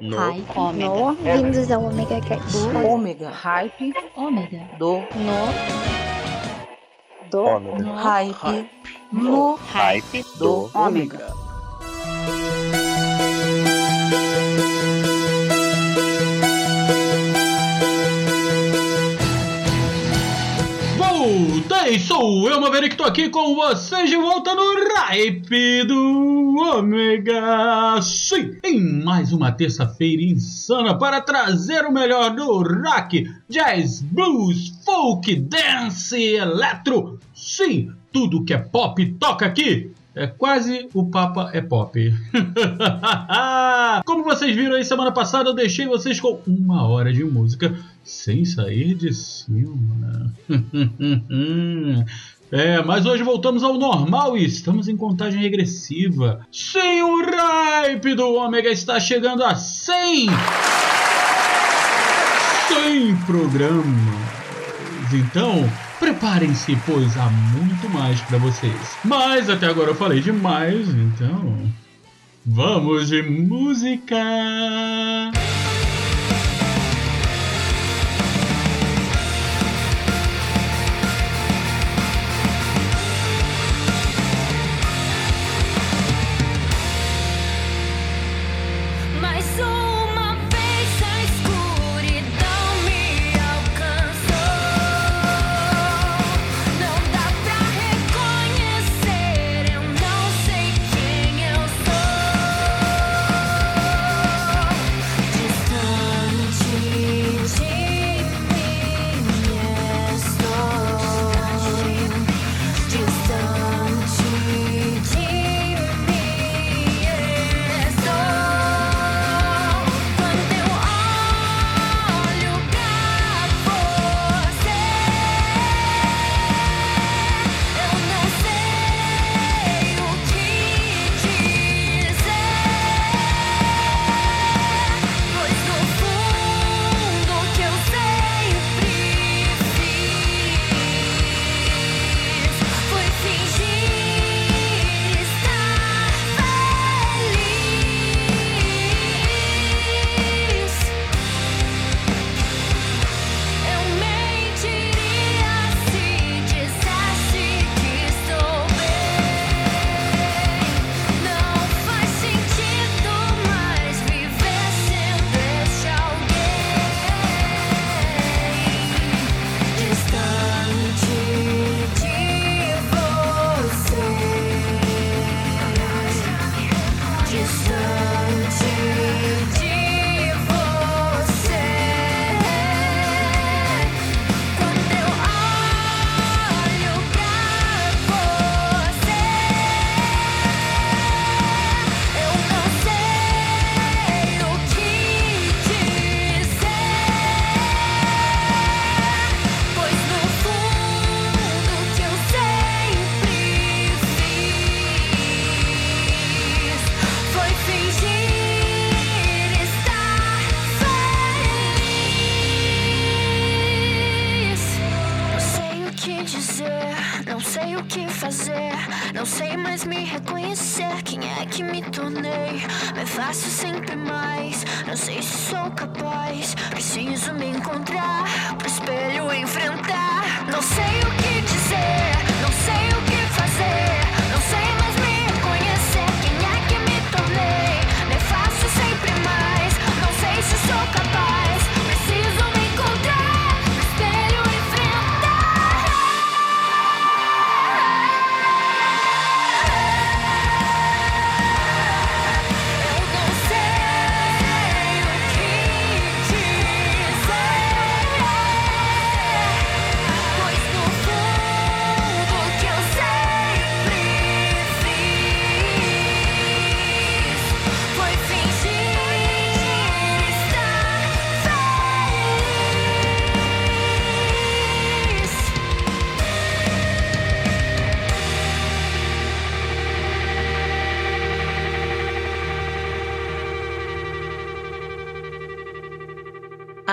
No. Hype. Ômega. No, vindos ao Omega Cast. Ômega. Hype. Ômega. Do. No, do, Ômega. Hype. No. Hype Do. Ômega. Voltei, sou eu, Maverick, tô aqui com vocês de volta no Hype do Ômega. Sim, em mais uma terça-feira insana para trazer o melhor do rock, jazz, blues, folk, dance, eletro. Sim, tudo que é pop toca aqui. É quase o Papa é Pop. Como vocês viram aí semana passada, eu deixei vocês com uma hora de música sem sair de cima. É, mas hoje voltamos ao normal e estamos em contagem regressiva. Sim, o hype do Ômega está chegando a 100! 100 programas! Então, preparem-se, pois há muito mais para vocês. Mas até agora eu falei demais, então. Vamos de música!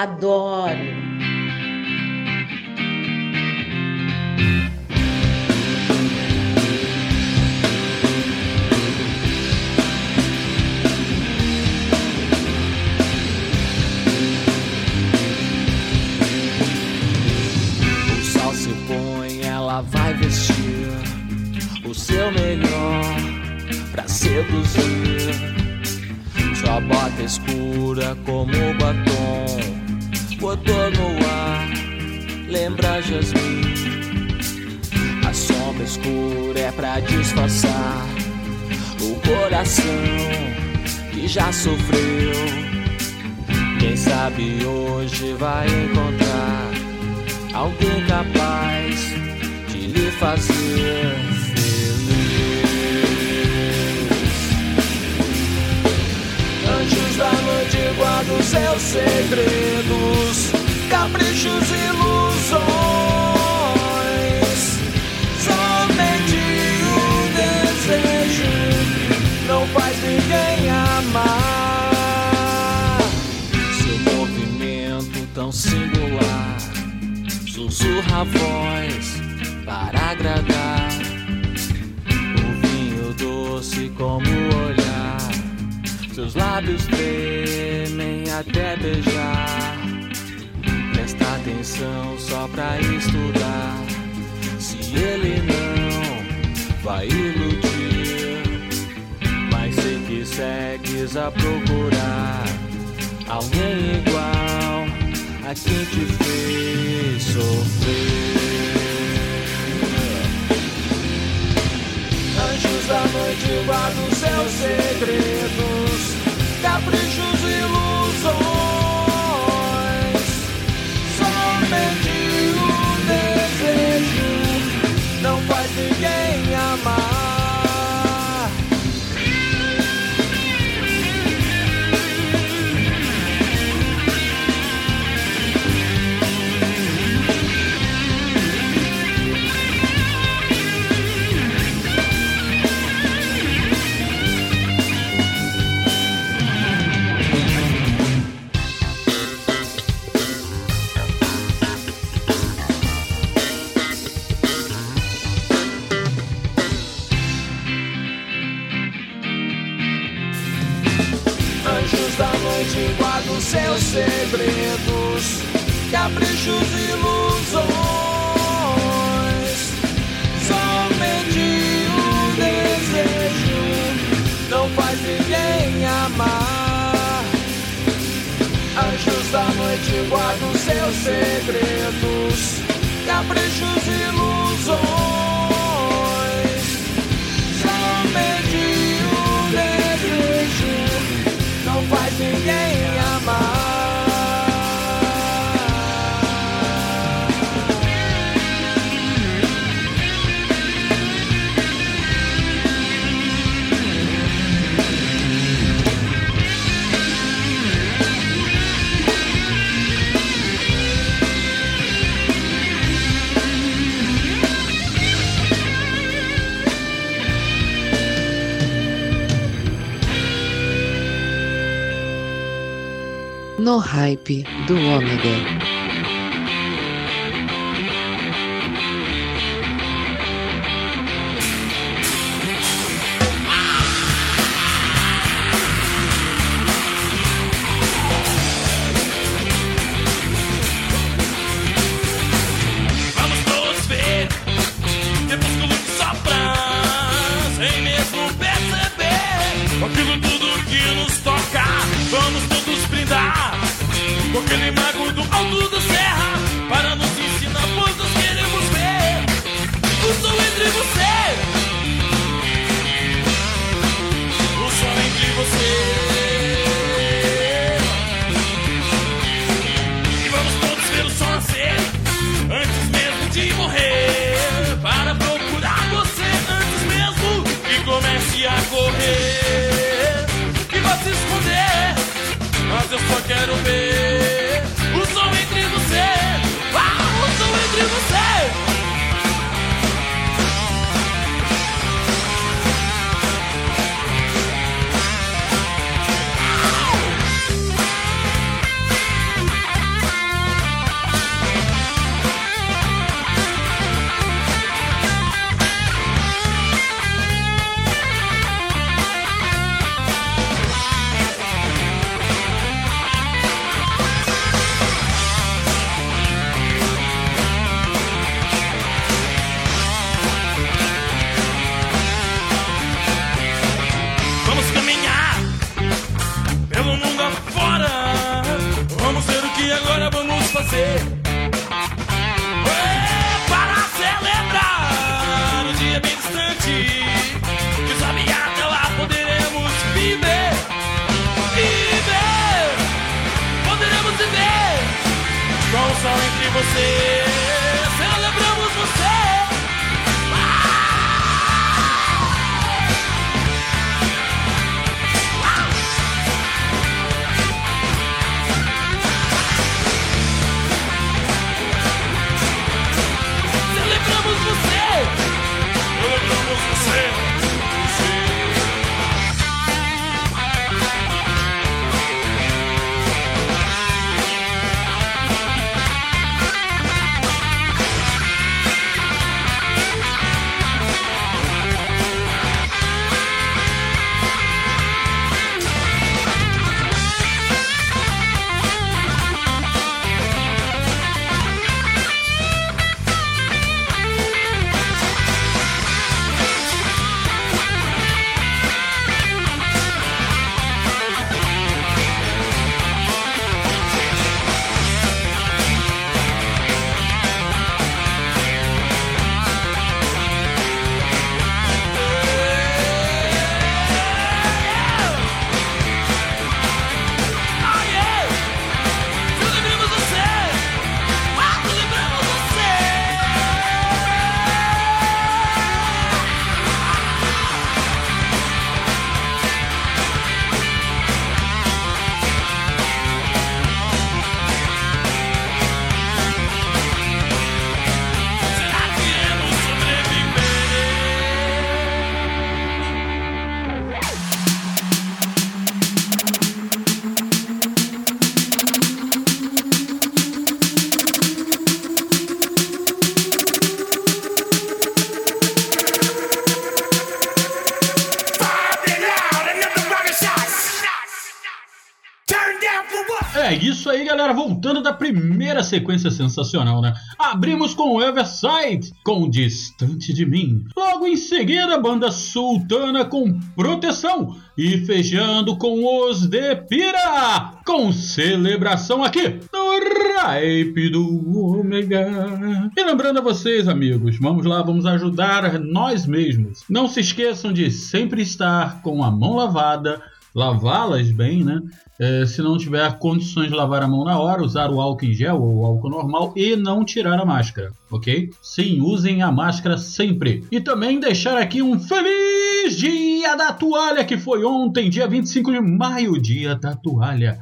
Adoro. singular. Sussurra a voz para agradar. O vinho doce como o olhar. Seus lábios tremem até beijar. Presta atenção só pra estudar. Se ele não vai iludir. Mas sei que segues a procurar alguém igual. Mas quem te fez sofrer? Anjos da noite guardam o seu segredo. segredos, caprichos e ilusões. Somente o desejo não faz ninguém amar. Anjos da noite guardam seus segredos, caprichos hype do Ômega. Sequência sensacional, né? Abrimos com Everside, com Distante de Mim. Logo em seguida, a banda Sultana com Proteção. E fechando com os de Pira, com Celebração aqui no Ripe do Ômega. E lembrando a vocês, amigos, vamos lá, vamos ajudar nós mesmos. Não se esqueçam de sempre estar com a mão lavada lavá-las bem, né? É, se não tiver condições de lavar a mão na hora, usar o álcool em gel ou álcool normal e não tirar a máscara, ok? Sim, usem a máscara sempre. E também deixar aqui um feliz dia da toalha que foi ontem, dia 25 de maio, dia da toalha.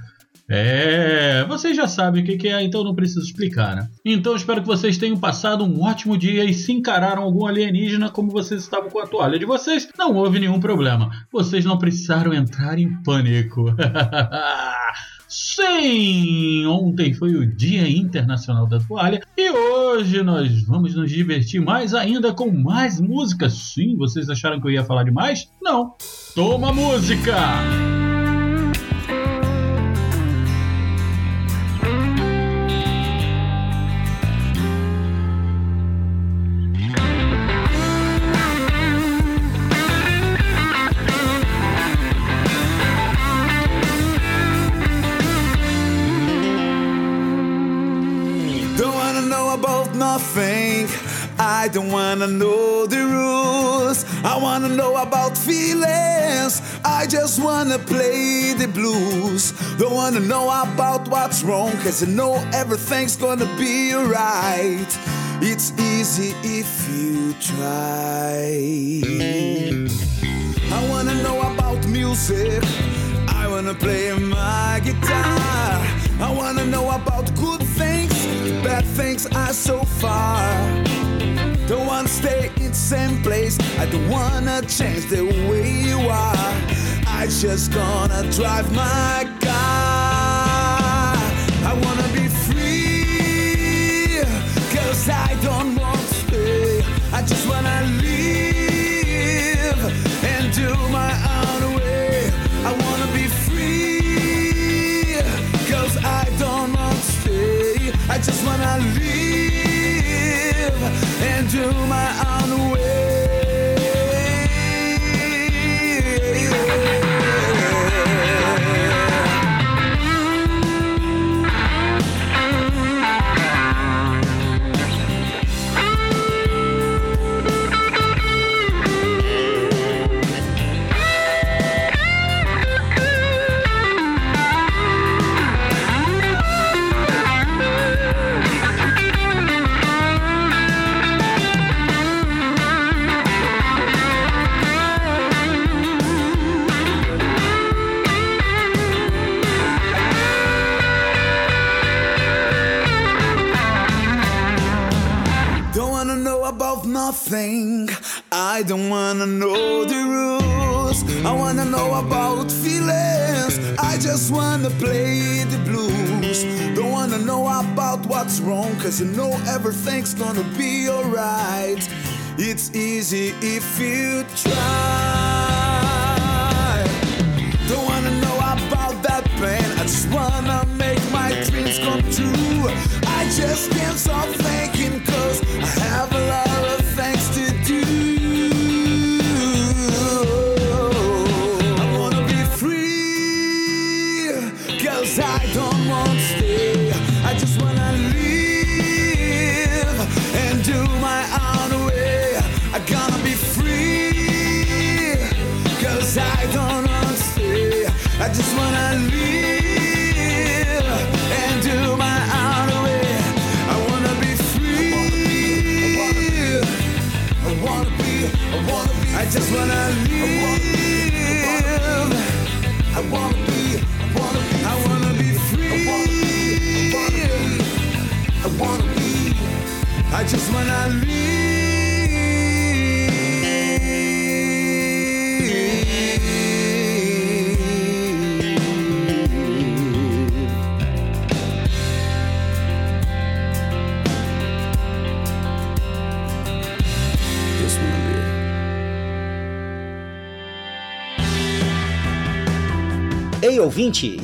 É, vocês já sabem o que é, então não preciso explicar, né? Então espero que vocês tenham passado um ótimo dia e se encararam algum alienígena como vocês estavam com a toalha de vocês, não houve nenhum problema. Vocês não precisaram entrar em pânico. Sim, ontem foi o Dia Internacional da Toalha e hoje nós vamos nos divertir mais ainda com mais músicas. Sim, vocês acharam que eu ia falar demais? Não. Toma música! Don't wanna know the rules. I wanna know about feelings. I just wanna play the blues. Don't wanna know about what's wrong, cause I know everything's gonna be alright. It's easy if you try. I wanna know about music. I wanna play my guitar. I wanna know about good things, bad things are so far. Don't wanna stay in the same place. I don't wanna change the way you are. I just gonna drive my car. I wanna be free, cause I don't nothing. I don't wanna know the rules. I wanna know about feelings. I just wanna play the blues. Don't wanna know about what's wrong, cause you know everything's gonna be alright. It's easy if you try. Don't wanna know about that pain. I just wanna make my dreams come true. I just can't stop thinking, just wanna live. I wanna be, I wanna be, I wanna be free. I wanna be, I just wanna live. Ouvinte,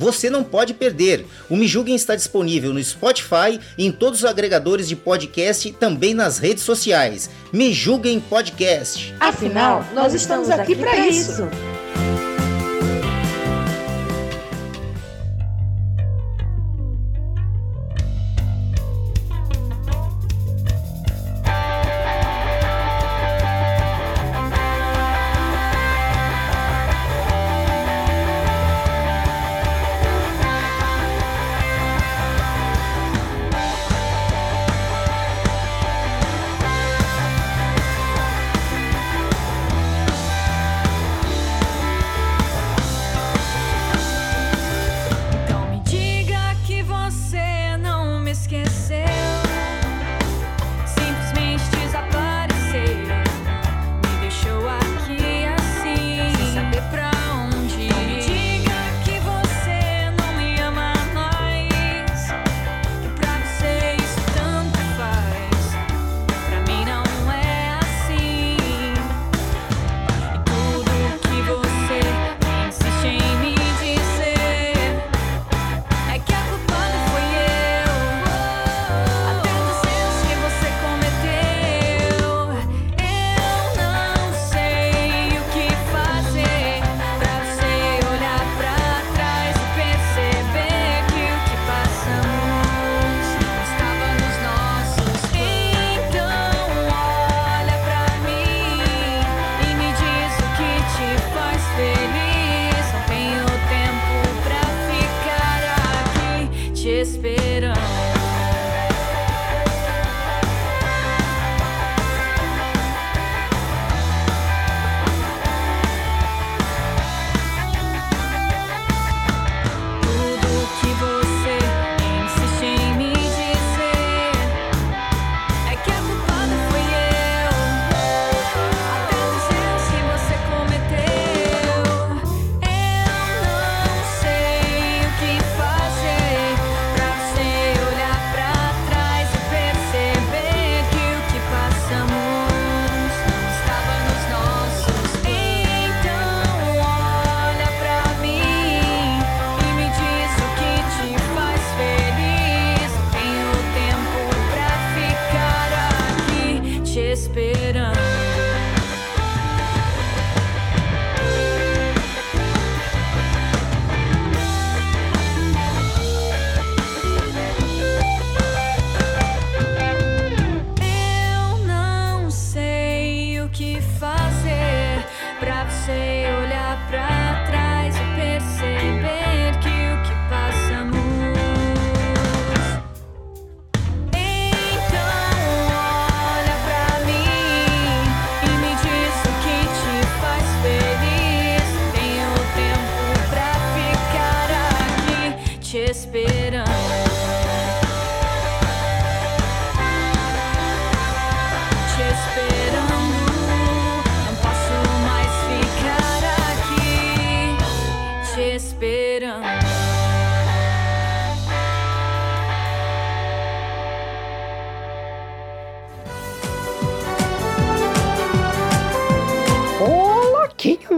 Você não pode perder. O Me Julguem está disponível no Spotify e em todos os agregadores de podcast e também nas redes sociais. Me Julguem Podcast. Afinal, nós estamos aqui para isso.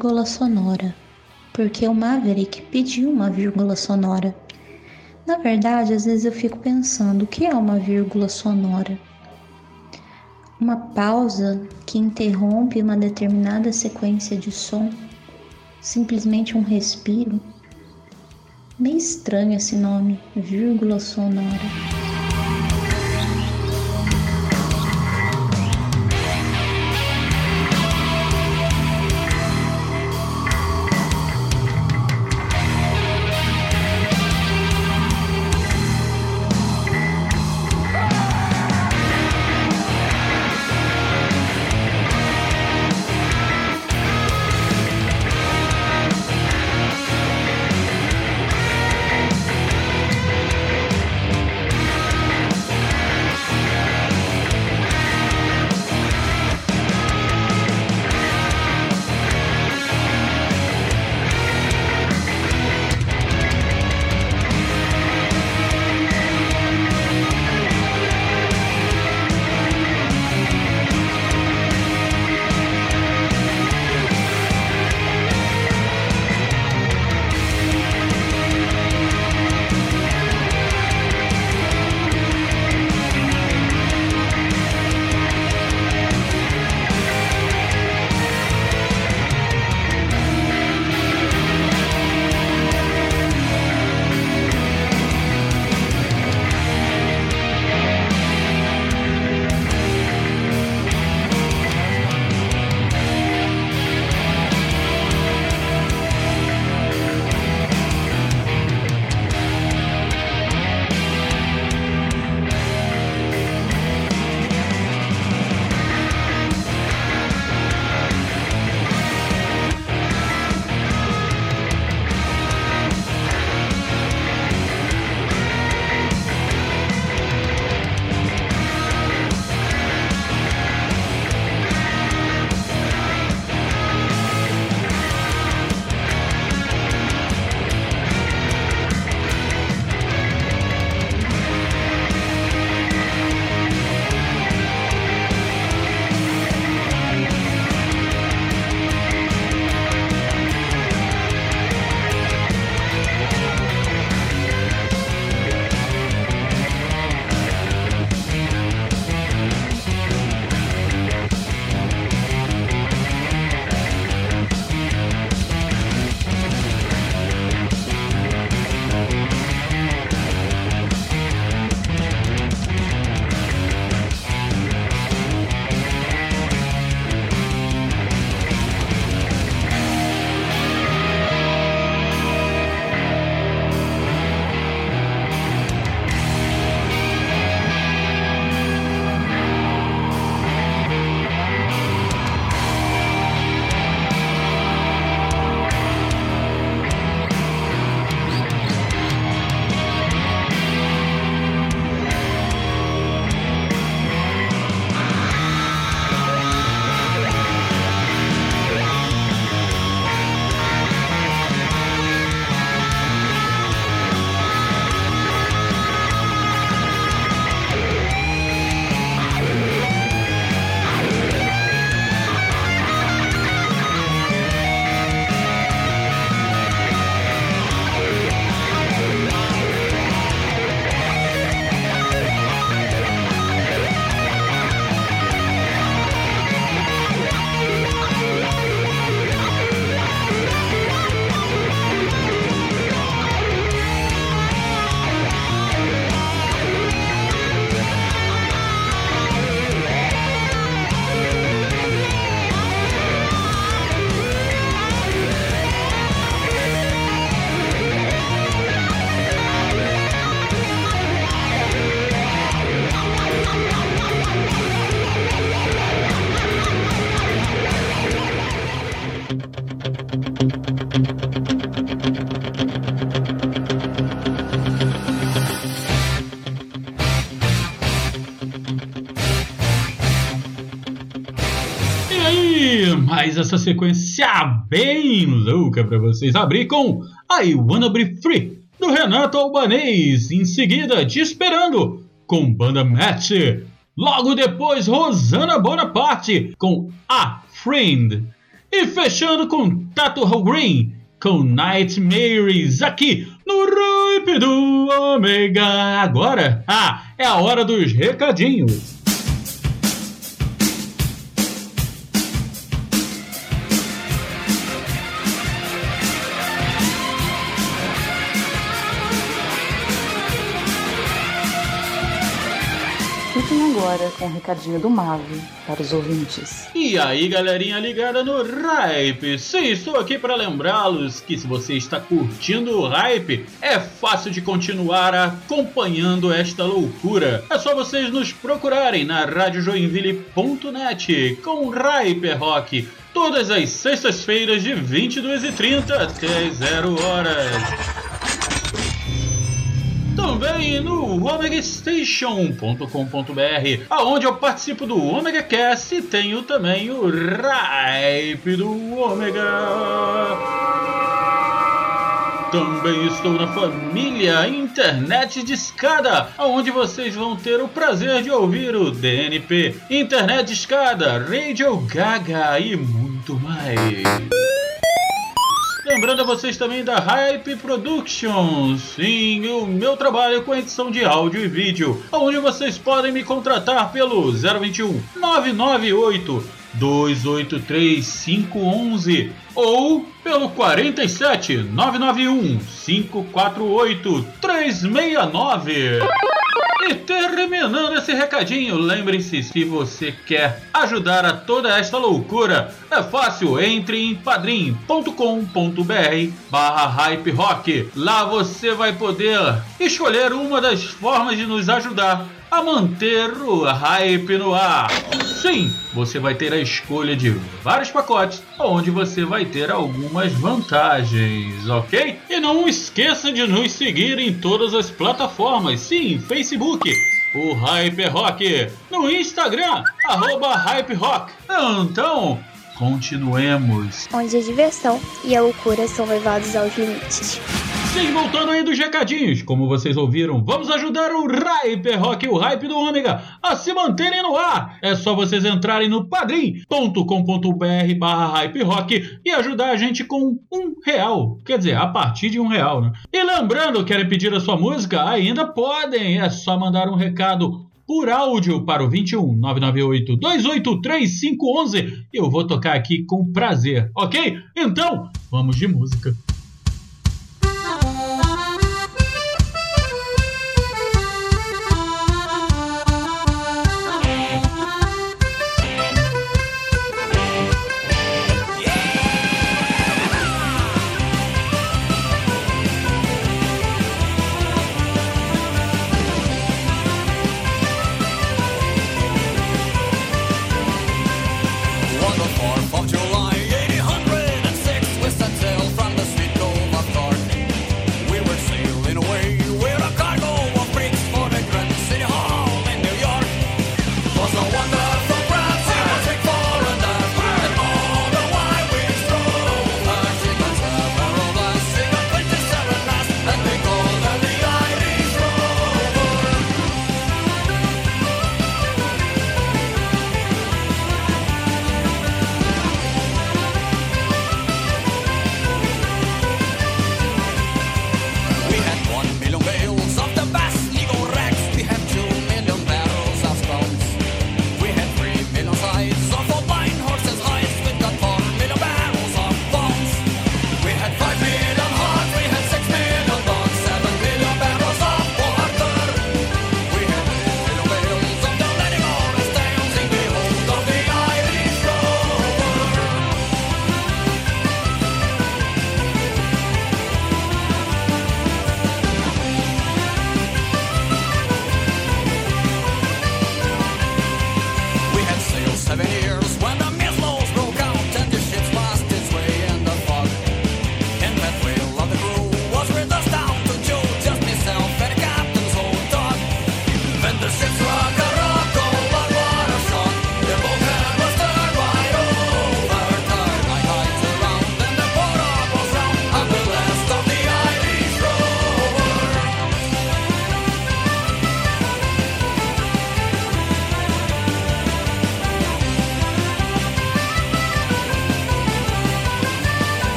vírgula sonora, porque o Maverick pediu uma vírgula sonora. Na verdade, às vezes eu fico pensando o que é uma vírgula sonora. Uma pausa que interrompe uma determinada sequência de som, simplesmente um respiro. Meio estranho esse nome, vírgula sonora. Essa sequência bem louca para vocês abrir com I Wanna Be Free do Renato Albanês. Em seguida, Te Esperando com Banda Match. Logo depois, Rosana Bonaparte com A Friend. E fechando com Tato Green com Nightmares aqui no Ripe do Ômega. Agora, ah, é a hora dos recadinhos. Agora com o recadinho do Mave para os ouvintes. E aí, galerinha ligada no Hype? Sim, estou aqui para lembrá-los que se você está curtindo o Hype, é fácil de continuar acompanhando esta loucura. É só vocês nos procurarem na radiojoinville.net com Hyper Rock todas as sextas-feiras de 22h30 até 0 horas também no omegastation.com.br, aonde eu participo do Omega Cast e tenho também o Ripe do Omega. Também estou na família Internet Escada, onde vocês vão ter o prazer de ouvir o DNP, Internet Escada, Radio Gaga e muito mais. Lembrando a vocês também da Hype Productions, sim, o meu trabalho com edição de áudio e vídeo, onde vocês podem me contratar pelo 021 998 283 511 ou pelo 47 991 548 369. E terminando esse recadinho, lembre-se, se você quer ajudar a toda esta loucura, é fácil, entre em padrim.com.br barra hype rock. Lá você vai poder escolher uma das formas de nos ajudar a manter o hype no ar. Sim, você vai ter a escolha de vários pacotes, onde você vai ter algumas vantagens, ok? E não esqueça de nos seguir em todas as plataformas, sim, Facebook, o Hype Rock, no Instagram, arroba Hype Rock. Então, continuemos. Onde a diversão e a loucura são levados aos limites. Sim, voltando aí dos recadinhos, como vocês ouviram, vamos ajudar o Hyper Rock e o Hype do Ômega a se manterem no ar. É só vocês entrarem no padrim.com.br barra Hype Rock e ajudar a gente com um real. Quer dizer, a partir de um real, né? E lembrando, querem pedir a sua música? Ainda podem, é só mandar um recado por áudio para o 21 998 283 511 e eu vou tocar aqui com prazer, ok? Então, vamos de música.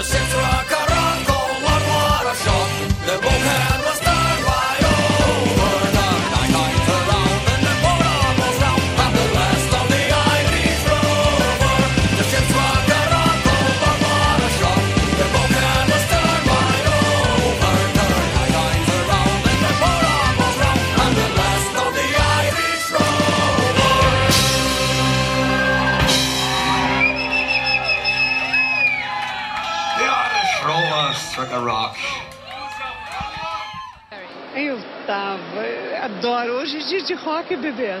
the sense de rock, bebê.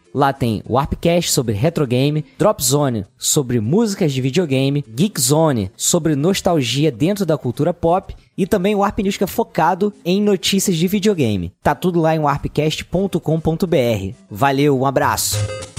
Lá tem Warpcast sobre retrogame, Drop Zone sobre músicas de videogame, Geek Zone sobre nostalgia dentro da cultura pop e também o Warp News que é focado em notícias de videogame. Tá tudo lá em warpcast.com.br. Valeu, um abraço.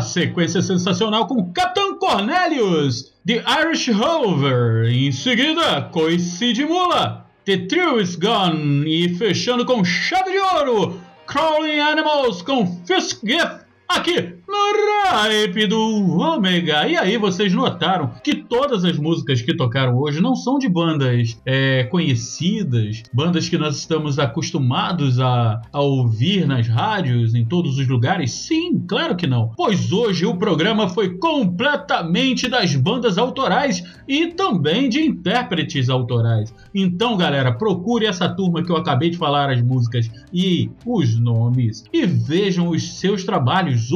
Sequência sensacional com Capitão Cornelius, The Irish Rover. Em seguida, Coice de Mula, The Thrill is Gone. E fechando com chave de ouro, Crawling Animals com Fisk Gift aqui no Hype do Ômega. E aí vocês notaram que todas as músicas que tocaram hoje não são de bandas é, conhecidas, bandas que nós estamos acostumados a, a ouvir nas rádios, em todos os lugares? Sim, claro que não. Pois hoje o programa foi completamente das bandas autorais e também de intérpretes autorais. Então, galera, procure essa turma que eu acabei de falar as músicas e os nomes e vejam os seus trabalhos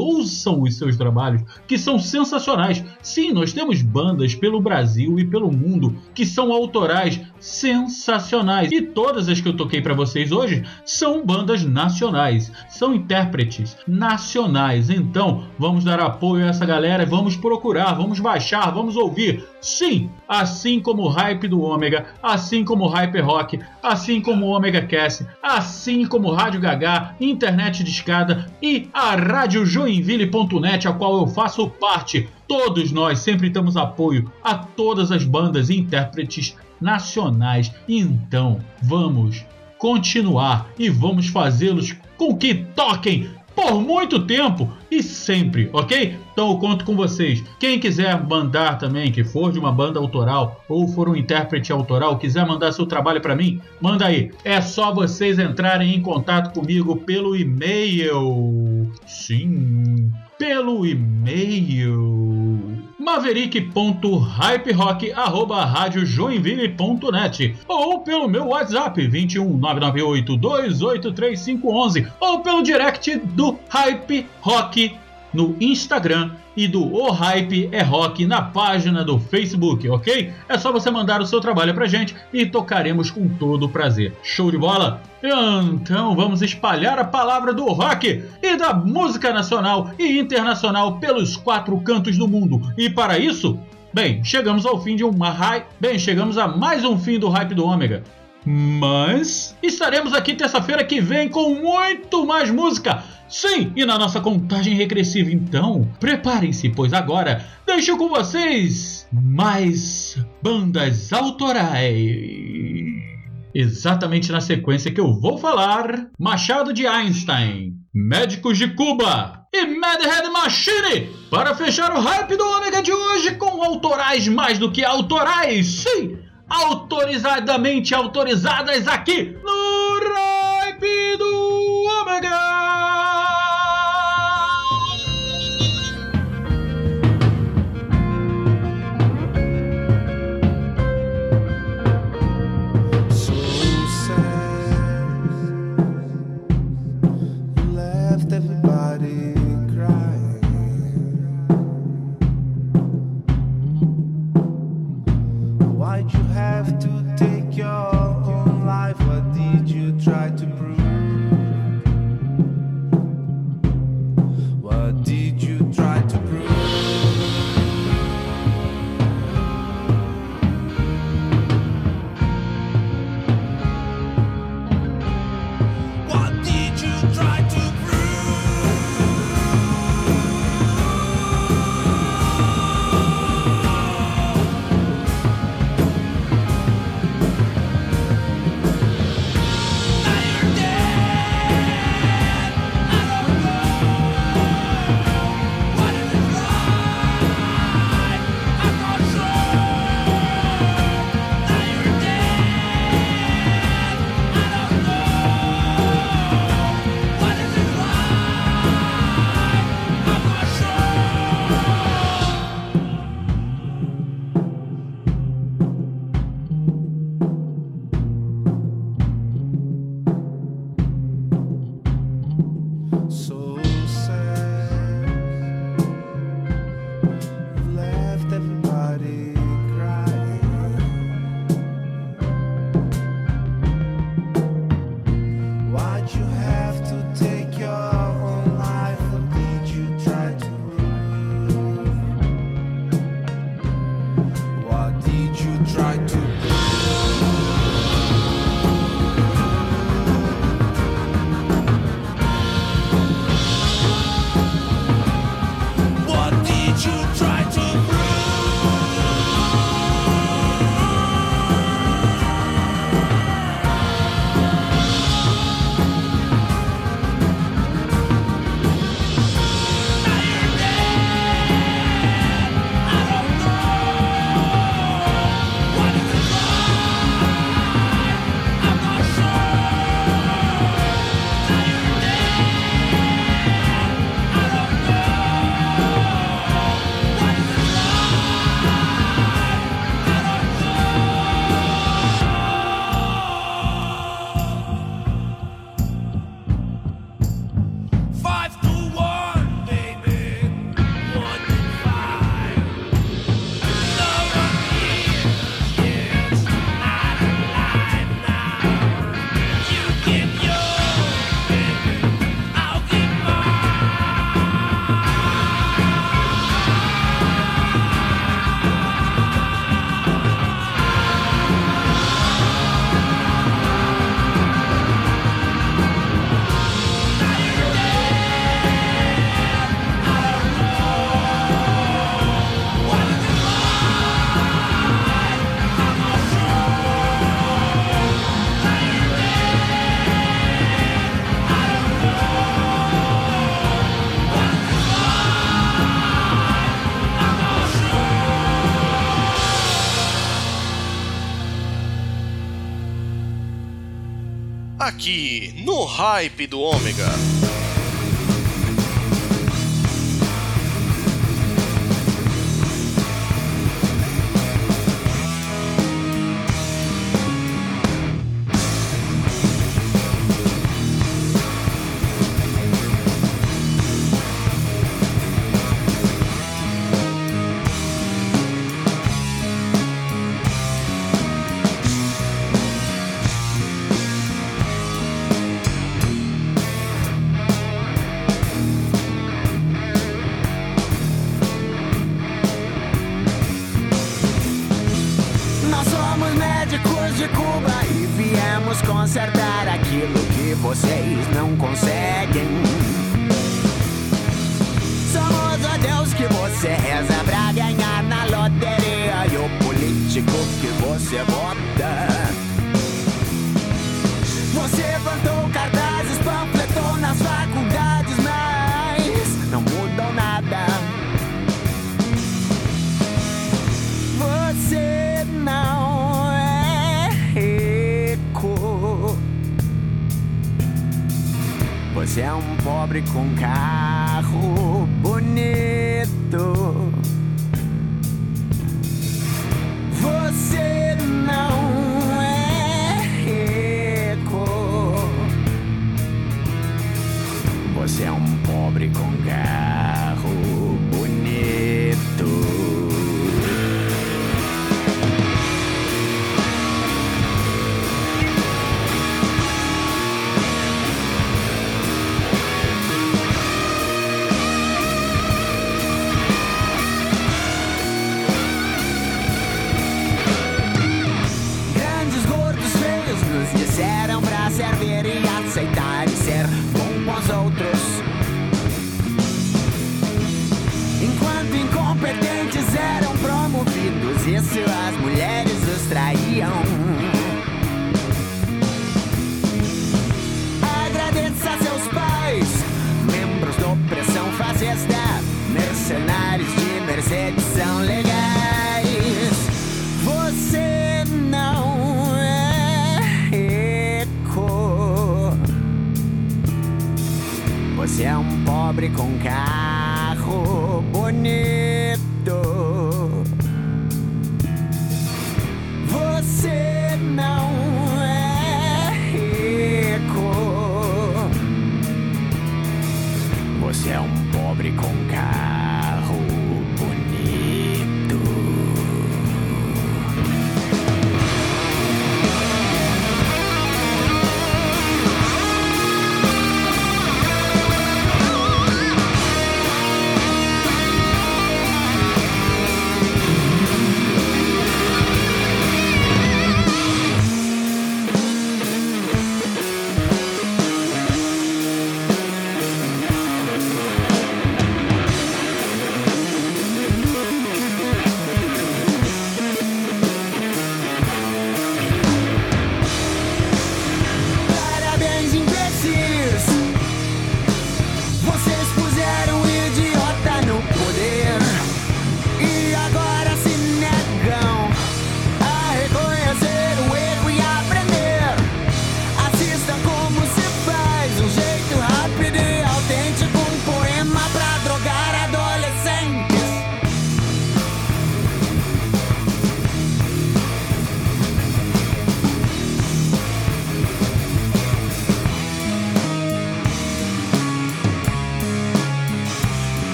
ouçam os seus trabalhos, que são sensacionais. Sim, nós temos bandas pelo Brasil e pelo mundo que são autorais sensacionais. E todas as que eu toquei para vocês hoje são bandas nacionais, são intérpretes nacionais. Então, vamos dar apoio a essa galera, vamos procurar, vamos baixar, vamos ouvir. Sim, assim como o hype do Ômega, assim como o Hype Rock, assim como o Omega Cast, assim como o Rádio Gagá, Internet de Escada e a Rádio Joinville.net, a qual eu faço parte. Todos nós sempre damos apoio a todas as bandas e intérpretes nacionais. Então, vamos continuar e vamos fazê-los com que toquem por muito tempo e sempre, ok? Então eu conto com vocês. Quem quiser mandar também, que for de uma banda autoral ou for um intérprete autoral, quiser mandar seu trabalho para mim, manda aí. É só vocês entrarem em contato comigo pelo e-mail. Sim, pelo e-mail. maverick.hyperock.radiojoinville.net ou pelo meu WhatsApp 21 998 283511 ou pelo direct do Hype Rock no Instagram e do O Hype é Rock na página do Facebook, ok? É só você mandar o seu trabalho pra gente e tocaremos com todo prazer. Show de bola? Então vamos espalhar a palavra do rock e da música nacional e internacional pelos quatro cantos do mundo. E para isso, bem, chegamos ao fim de uma hype. Bem, chegamos a mais um fim do hype do Ômega. Mas estaremos aqui terça-feira que vem com muito mais música. Sim, e na nossa contagem regressiva. Então, preparem-se, pois agora deixo com vocês mais bandas autorais. Exatamente na sequência que eu vou falar: Machado de Einstein, Médicos de Cuba e Madhead Machine para fechar o hype do Ômega de hoje com autorais mais do que autorais. Sim, autorizadamente autorizadas aqui no aqui no Hype do Ômega.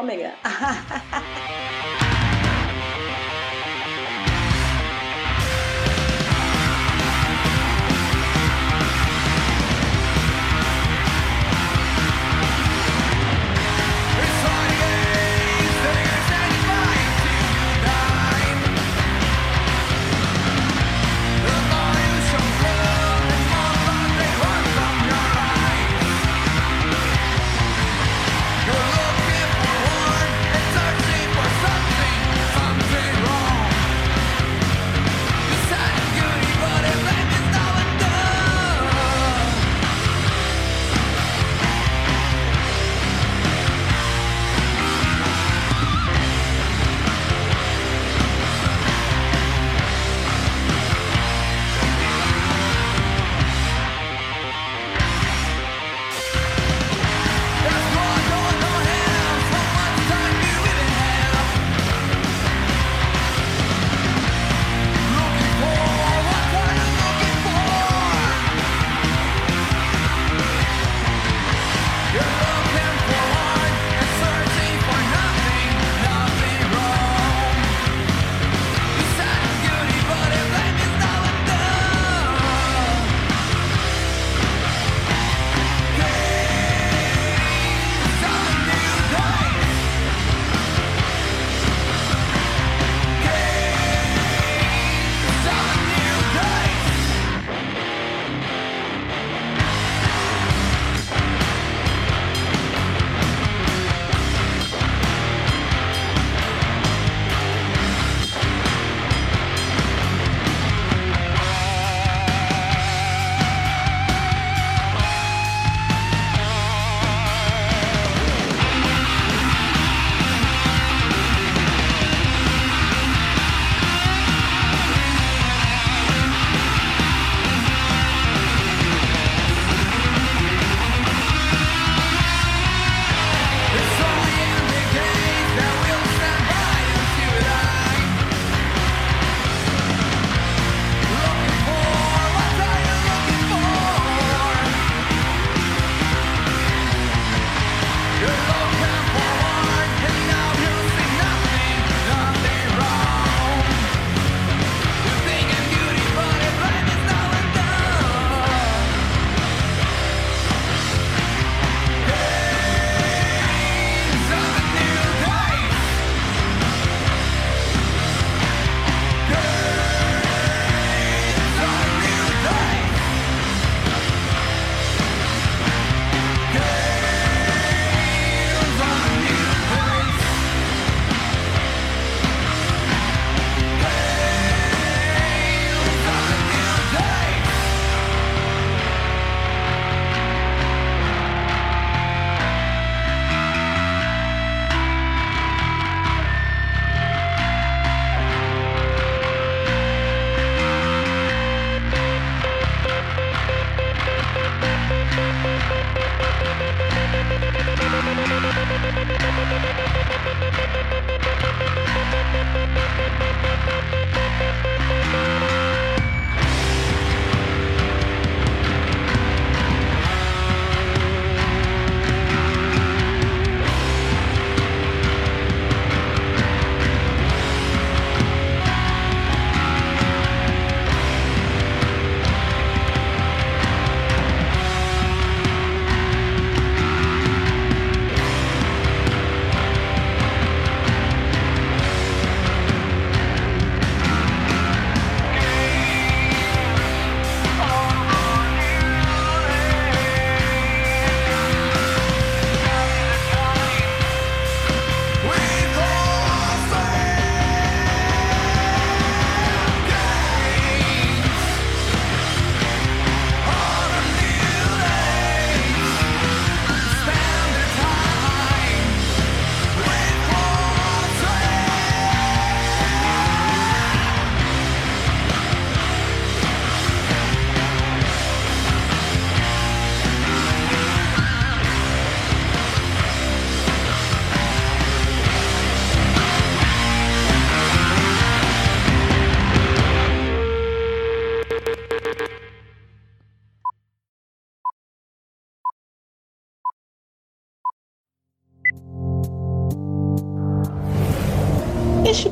Help do